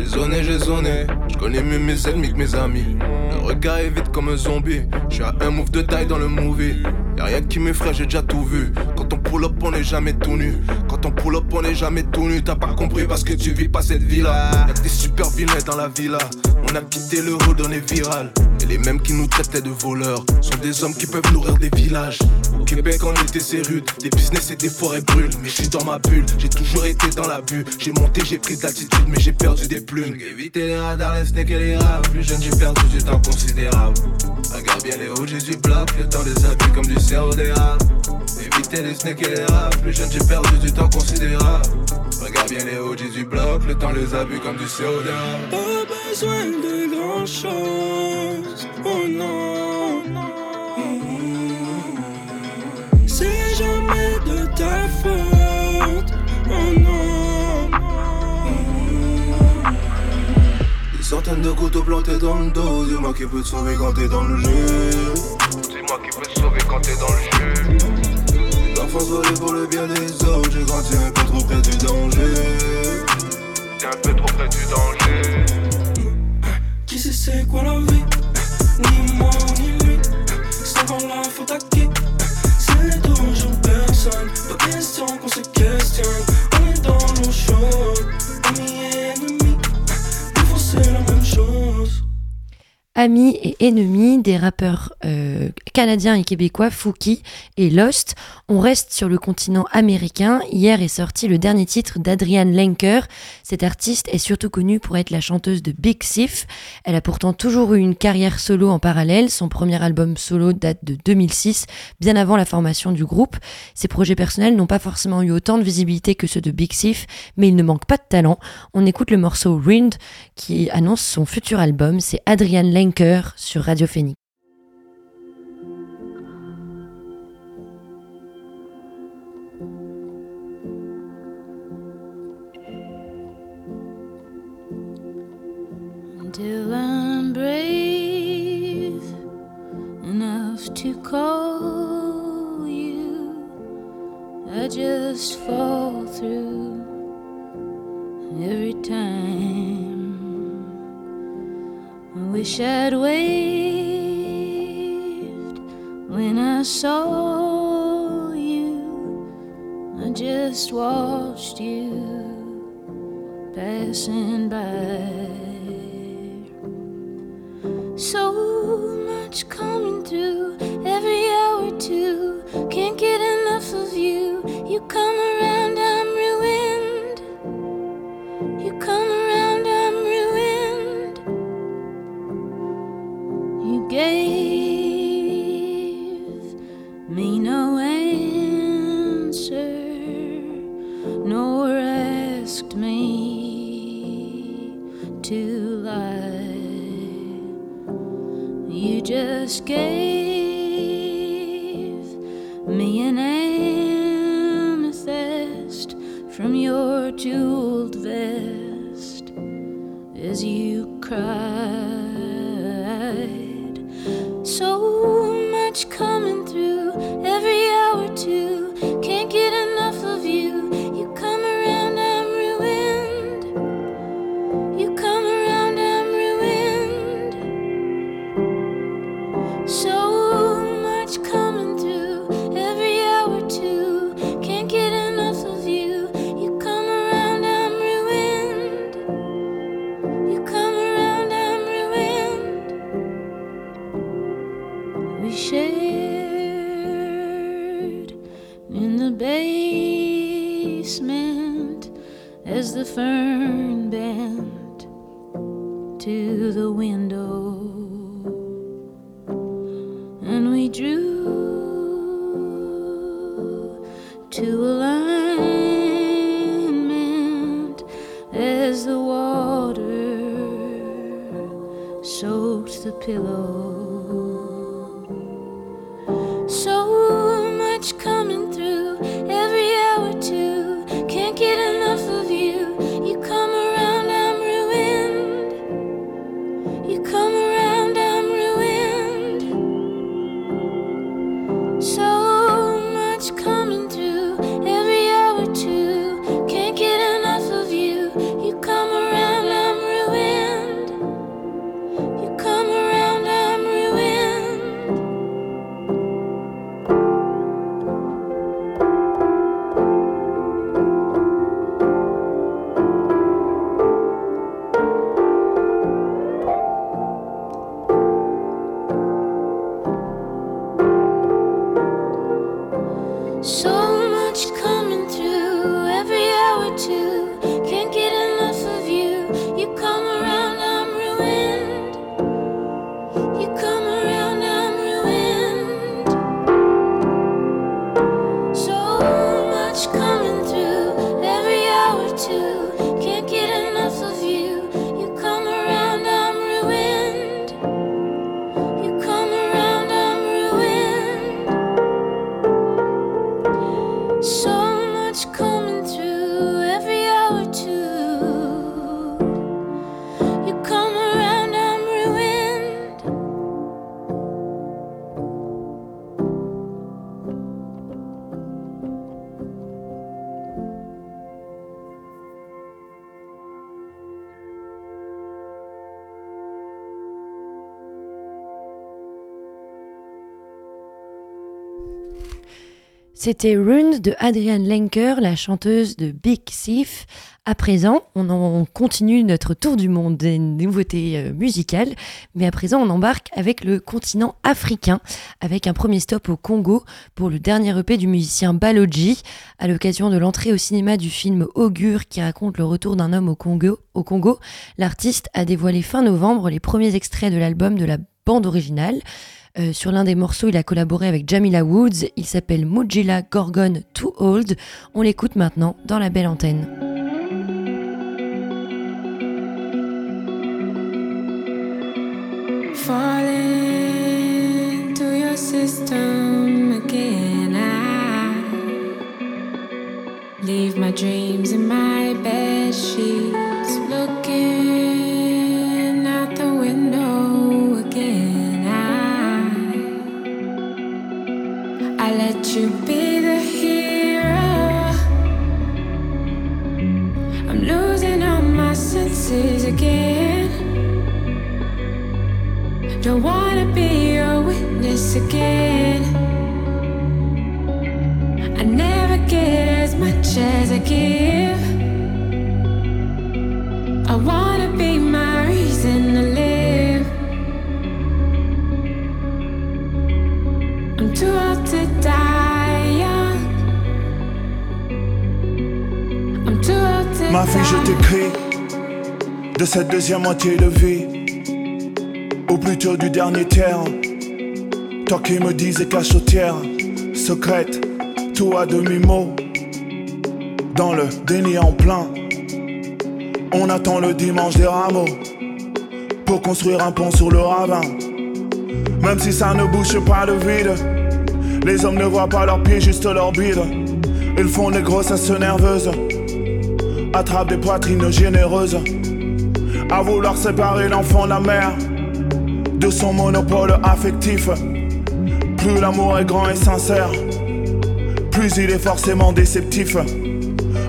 Zoné, j'ai zoné. Je connais mieux mes ennemis que mes amis. Le regard est vite comme un zombie. Je suis à un move de taille dans le movie. Y'a rien qui m'effraie, j'ai déjà tout vu. Quand on pull up, on n'est jamais tout nu. Quand on pull up, on n'est jamais tout nu. T'as pas compris parce que tu vis pas cette vie-là. Y'a des super vilains dans la villa. On a quitté le road, on est viral. Et les mêmes qui nous traitaient de voleurs sont des hommes qui peuvent nourrir des villages. Au Québec, on était c'est rude. Des business et des forêts brûlent. Mais je suis dans ma bulle, j'ai toujours été dans la vue. J'ai monté, j'ai pris de mais j'ai perdu des plumes. Éviter les radars, les snakes et les rats. Plus jeune, j'ai perdu du temps considérable. Regarde bien les hauts, j'ai du bloc. Le temps des habits comme du cerveau rats. Éviter les snakes et les rats. Plus jeune, j'ai perdu du temps considérable. Regarde bien les j'ai du bloc. Le temps les a comme du des rats. Pas besoin de grand chose. Oh non. C'est jamais de ta faute. Centaines de couteaux plantés dans le dos. Dis-moi qui peut te sauver quand t'es dans le jeu. Dis-moi qui peut te sauver quand t'es dans le jeu. L'enfance volée pour le bien des autres. J'ai grandi un peu trop près du danger. T'es un peu trop près du danger. Qui sait c'est quoi la vie? Ni moi ni lui. C'est encore la faute à qui? C'est toujours personne. Pas question qu'on se questionne. Amis et ennemis des rappeurs euh, canadiens et québécois Fouki et Lost. On reste sur le continent américain. Hier est sorti le dernier titre d'Adrienne Lenker. Cette artiste est surtout connue pour être la chanteuse de Big Sif. Elle a pourtant toujours eu une carrière solo en parallèle. Son premier album solo date de 2006, bien avant la formation du groupe. Ses projets personnels n'ont pas forcément eu autant de visibilité que ceux de Big Sif, mais il ne manque pas de talent. On écoute le morceau Rind qui annonce son futur album. C'est Adrienne Lenker Vainqueur sur Radio Phoenix. Till I'm brave enough to call you, I just fall through every time. Wish I'd waved when I saw you. I just watched you passing by. So much coming to alignment as the water soaked the pillow. C'était Rune de Adrienne Lenker, la chanteuse de Big Thief. À présent, on, continue notre tour du monde des nouveautés euh, musicales, mais à présent, on embarque avec le continent africain, avec un premier stop au Congo pour le dernier EP du musicien Baloji, à l'occasion de l'entrée au cinéma du film Augure qui raconte le retour d'un homme. Au Congo, l'artiste a dévoilé fin novembre les premiers extraits de l'album de la bande originale. Euh, sur l'un des morceaux, il a collaboré avec Jamila Woods. Il s'appelle Mujila Gorgon Too Old. On l'écoute maintenant dans la belle antenne. Senses again. Don't wanna be your witness again. I never get as much as I give. I wanna be my reason to live. I'm too old to die young. I'm too old to Ma fille, je die. t'écris de cette deuxième moitié de vie, ou plutôt du dernier tiers. Toi qui me disais cachotière, secrète, tout à demi-mot, dans le déni en plein. On attend le dimanche des rameaux pour construire un pont sur le ravin. Même si ça ne bouge pas le vide, les hommes ne voient pas leurs pieds, juste leur bide. Ils font des grossesses nerveuses attrape des poitrines généreuses. À vouloir séparer l'enfant de la mère de son monopole affectif. Plus l'amour est grand et sincère, plus il est forcément déceptif.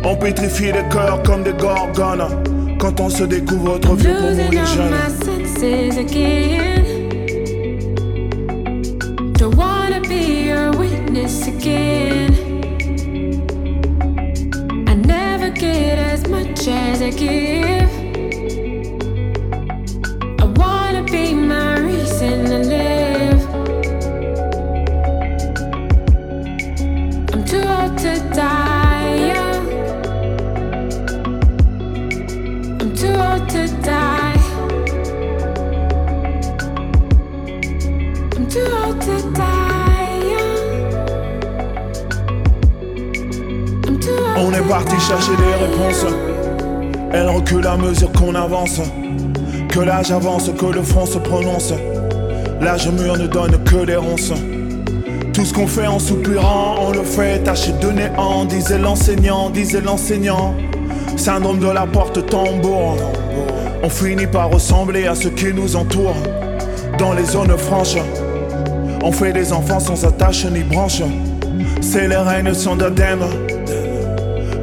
On pétrifie les cœurs comme des gorgones quand on se découvre trop vieux pour mourir jeune. my senses again. Don't wanna be your witness again. I never get as much as I give. Chercher des réponses. Elle recule à mesure qu'on avance. Que l'âge avance, que le front se prononce. L'âge mûr ne donne que des ronces. Tout ce qu'on fait en soupirant, on le fait taché de néant, disait l'enseignant, disait l'enseignant. Syndrome de la porte tambour. On finit par ressembler à ceux qui nous entourent. Dans les zones franches, on fait des enfants sans attache ni branche. C'est les règnes sans d'adème.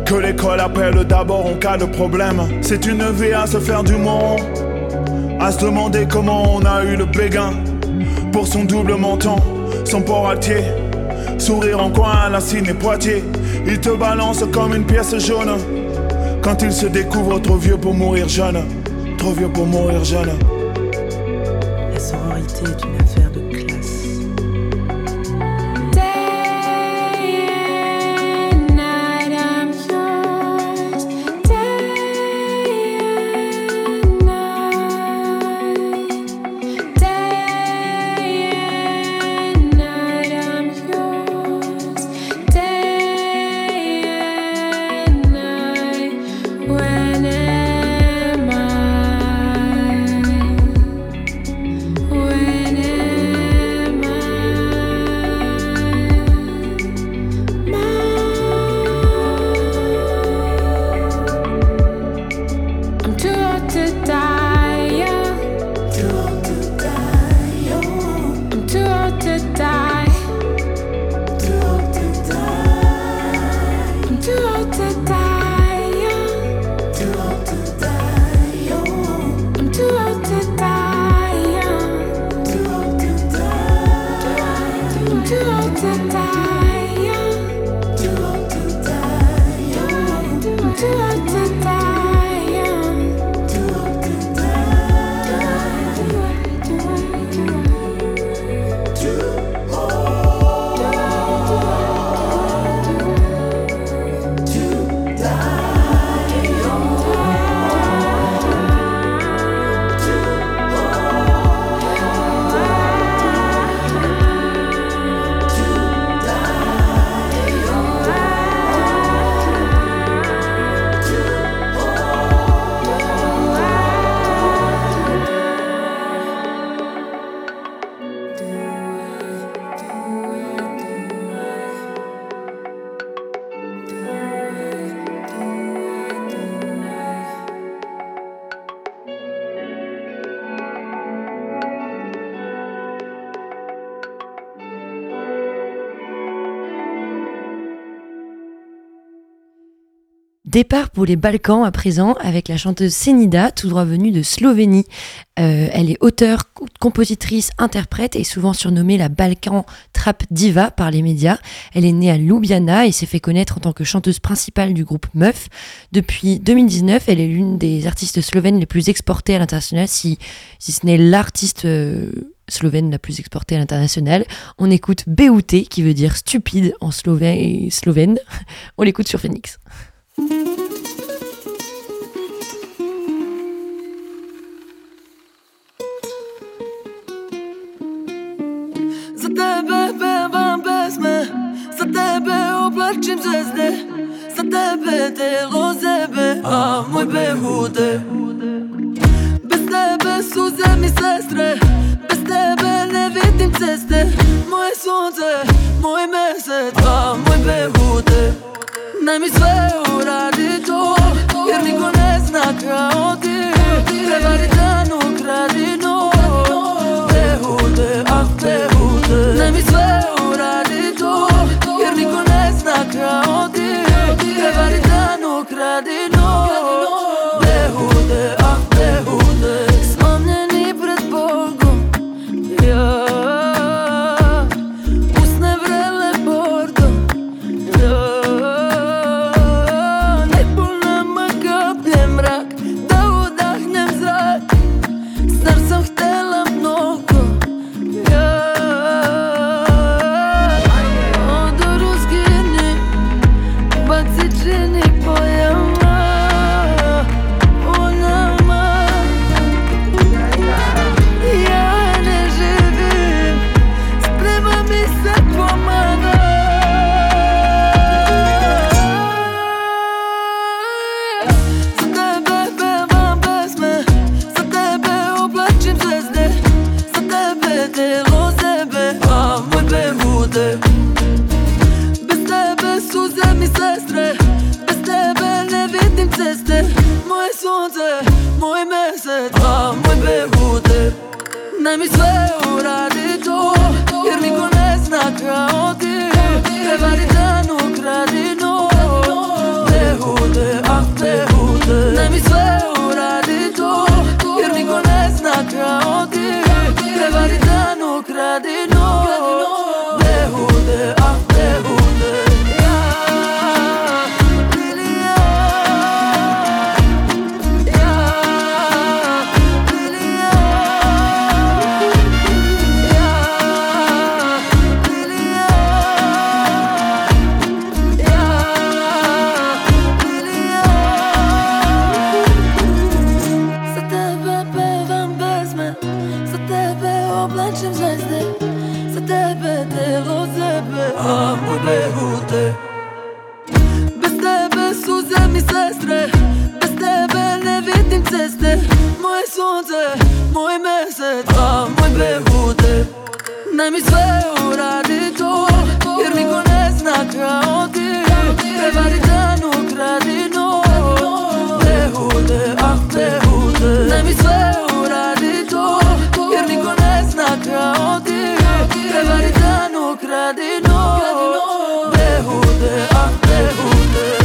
Que l'école appelle d'abord en cas de problème. C'est une vie à se faire du monde. À se demander comment on a eu le béguin. Pour son double menton, son port altier. Sourire en coin à la Cine et Poitiers. Il te balance comme une pièce jaune. Quand il se découvre trop vieux pour mourir jeune. Trop vieux pour mourir jeune. La sororité est une affaire de Départ pour les Balkans à présent avec la chanteuse Senida, tout droit venue de Slovénie. Euh, elle est auteure, compositrice, interprète et souvent surnommée la Balkan Trap Diva par les médias. Elle est née à Ljubljana et s'est fait connaître en tant que chanteuse principale du groupe Meuf. Depuis 2019, elle est l'une des artistes slovènes les plus exportées à l'international, si, si ce n'est l'artiste euh, slovène la plus exportée à l'international. On écoute BUT qui veut dire stupide en slovène. slovène. On l'écoute sur Phoenix. Za tebe pevam pesme Za tebe oblačim zvezde Za tebe telo zebe A moj behude. Bez tebe suze mi sestre Bez tebe ne vidim ceste Moje sunce, moj mesec A moj behude Naj mi sve uradi to Jer niko ne zna kao ti Prevari dan, ukradi noć Behude, ah behude Naj mi sve uradi to Jer niko ne zna kao ti Prevari dan, ukradi zvezde Za tebe, telo zebe. A u nebu te Bez tebe suze mi sestre Bez tebe ne vidim ceste. Moi sonze, moi mesec A u nebu te mi sve uradi to Jer niko ne zna kao ti. Prevari dan, ukradi noć Ne hude, ah ne hude uradi راضي ببردن و کردنو بهوده اه بهوده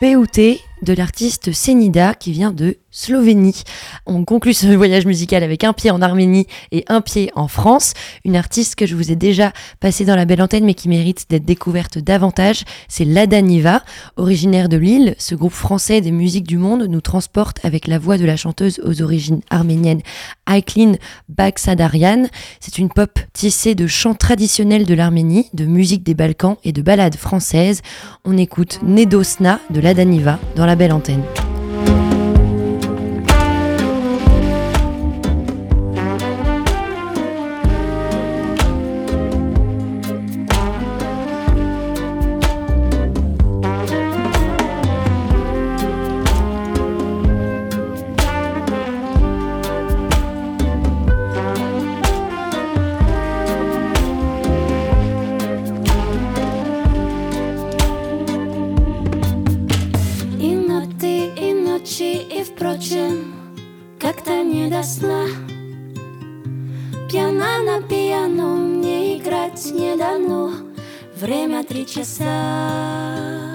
Beauté de l'artiste Senida qui vient de Slovénie. On conclut ce voyage musical avec un pied en Arménie et un pied en France. Une artiste que je vous ai déjà passée dans la belle antenne mais qui mérite d'être découverte davantage, c'est Lada Niva. Originaire de Lille, ce groupe français des musiques du monde nous transporte avec la voix de la chanteuse aux origines arméniennes Aiklin Baksadarian. C'est une pop tissée de chants traditionnels de l'Arménie, de musique des Balkans et de ballades françaises. On écoute Nedosna de Lada Niva dans la belle antenne. Играть не дано. Время три часа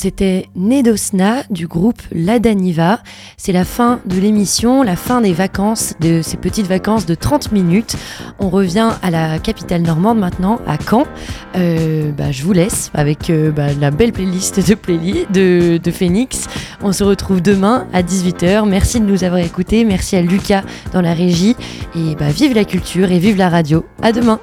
C'était Nedosna du groupe Ladaniva. C'est la fin de l'émission, la fin des vacances, de ces petites vacances de 30 minutes. On revient à la capitale normande maintenant, à Caen. Euh, bah, je vous laisse avec euh, bah, la belle playlist de, de, de Phoenix. On se retrouve demain à 18h. Merci de nous avoir écoutés. Merci à Lucas dans la régie. Et bah, vive la culture et vive la radio. À demain.